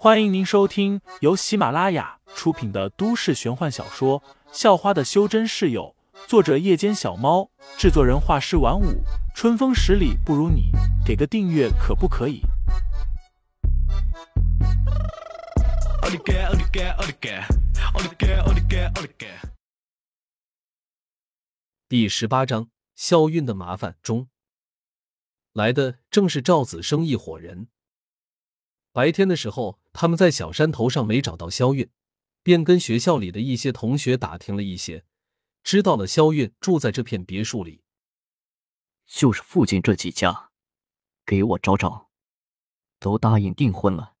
欢迎您收听由喜马拉雅出品的都市玄幻小说《校花的修真室友》，作者：夜间小猫，制作人：画师晚舞，春风十里不如你，给个订阅可不可以？第十八章：校运的麻烦中，来的正是赵子生一伙人。白天的时候，他们在小山头上没找到肖韵，便跟学校里的一些同学打听了一些，知道了肖韵住在这片别墅里，就是附近这几家，给我找找，都答应订婚了，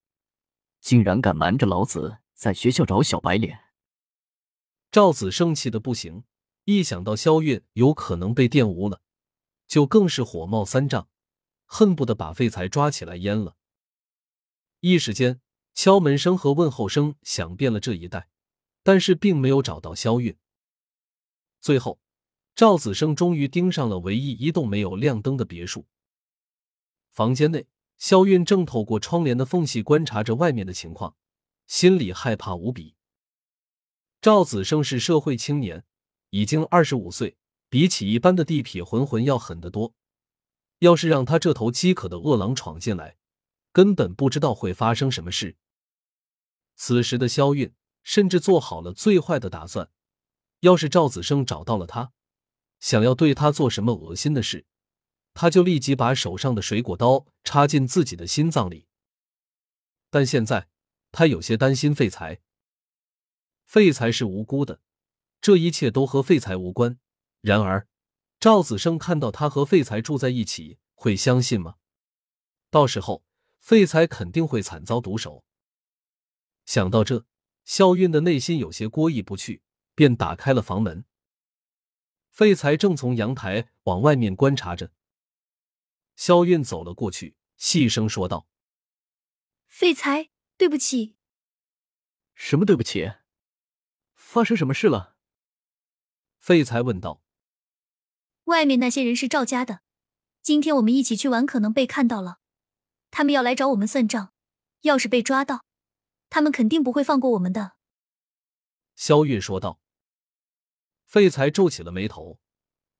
竟然敢瞒着老子在学校找小白脸。赵子生气的不行，一想到肖韵有可能被玷污了，就更是火冒三丈，恨不得把废材抓起来阉了。一时间，敲门声和问候声响遍了这一带，但是并没有找到肖韵。最后，赵子生终于盯上了唯一一栋没有亮灯的别墅。房间内，肖韵正透过窗帘的缝隙观察着外面的情况，心里害怕无比。赵子生是社会青年，已经二十五岁，比起一般的地痞混混要狠得多。要是让他这头饥渴的饿狼闯进来，根本不知道会发生什么事。此时的肖韵甚至做好了最坏的打算：要是赵子生找到了他，想要对他做什么恶心的事，他就立即把手上的水果刀插进自己的心脏里。但现在他有些担心废材。废材是无辜的，这一切都和废材无关。然而，赵子生看到他和废材住在一起，会相信吗？到时候。废材肯定会惨遭毒手。想到这，肖韵的内心有些过意不去，便打开了房门。废材正从阳台往外面观察着。肖韵走了过去，细声说道：“废材，对不起。”“什么对不起？发生什么事了？”废材问道。“外面那些人是赵家的，今天我们一起去玩，可能被看到了。”他们要来找我们算账，要是被抓到，他们肯定不会放过我们的。”萧韵说道。废材皱起了眉头，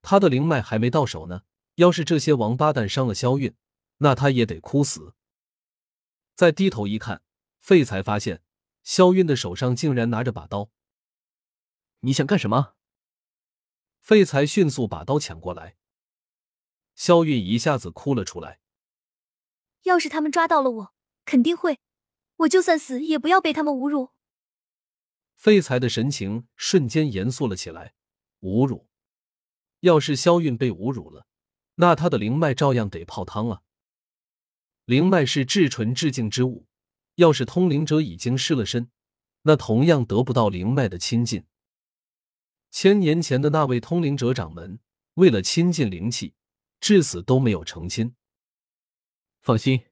他的灵脉还没到手呢。要是这些王八蛋伤了萧韵，那他也得哭死。再低头一看，废材发现萧韵的手上竟然拿着把刀。你想干什么？废材迅速把刀抢过来。萧韵一下子哭了出来。要是他们抓到了我，肯定会，我就算死也不要被他们侮辱。废材的神情瞬间严肃了起来。侮辱？要是萧韵被侮辱了，那他的灵脉照样得泡汤啊。灵脉是至纯至净之物，要是通灵者已经失了身，那同样得不到灵脉的亲近。千年前的那位通灵者掌门，为了亲近灵气，至死都没有成亲。放心，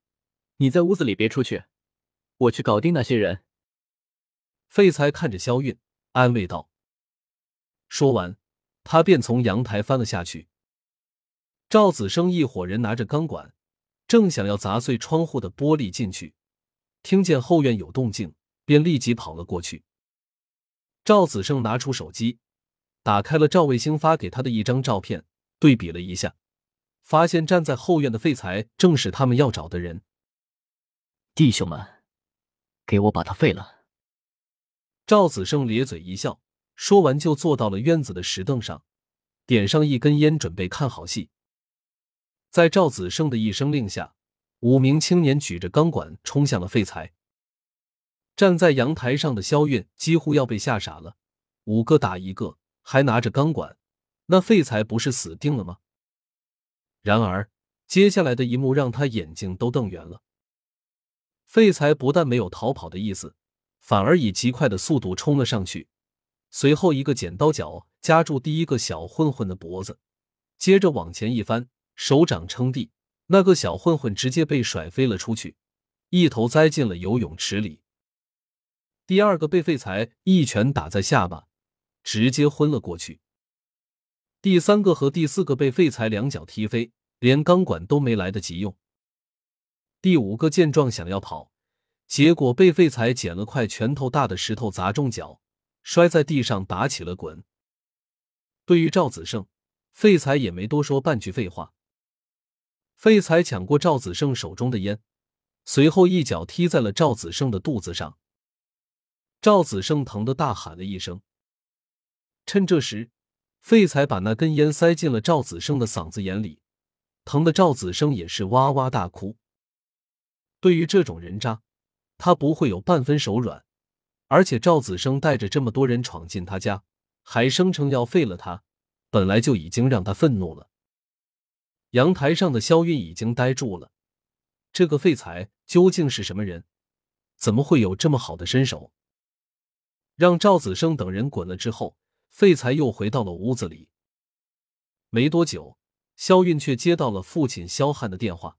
你在屋子里别出去，我去搞定那些人。废材看着肖韵，安慰道。说完，他便从阳台翻了下去。赵子生一伙人拿着钢管，正想要砸碎窗户的玻璃进去，听见后院有动静，便立即跑了过去。赵子生拿出手机，打开了赵卫星发给他的一张照片，对比了一下。发现站在后院的废材正是他们要找的人。弟兄们，给我把他废了！赵子胜咧嘴一笑，说完就坐到了院子的石凳上，点上一根烟，准备看好戏。在赵子胜的一声令下，五名青年举着钢管冲向了废材。站在阳台上的肖韵几乎要被吓傻了，五个打一个，还拿着钢管，那废材不是死定了吗？然而，接下来的一幕让他眼睛都瞪圆了。废材不但没有逃跑的意思，反而以极快的速度冲了上去，随后一个剪刀脚夹住第一个小混混的脖子，接着往前一翻，手掌撑地，那个小混混直接被甩飞了出去，一头栽进了游泳池里。第二个被废材一拳打在下巴，直接昏了过去。第三个和第四个被废材两脚踢飞，连钢管都没来得及用。第五个见状想要跑，结果被废材捡了块拳头大的石头砸中脚，摔在地上打起了滚。对于赵子胜，废材也没多说半句废话。废材抢过赵子胜手中的烟，随后一脚踢在了赵子胜的肚子上。赵子胜疼得大喊了一声。趁这时，废材把那根烟塞进了赵子胜的嗓子眼里，疼的赵子胜也是哇哇大哭。对于这种人渣，他不会有半分手软。而且赵子生带着这么多人闯进他家，还声称要废了他，本来就已经让他愤怒了。阳台上的肖韵已经呆住了，这个废材究竟是什么人？怎么会有这么好的身手？让赵子生等人滚了之后，废材又回到了屋子里。没多久，肖韵却接到了父亲肖汉的电话。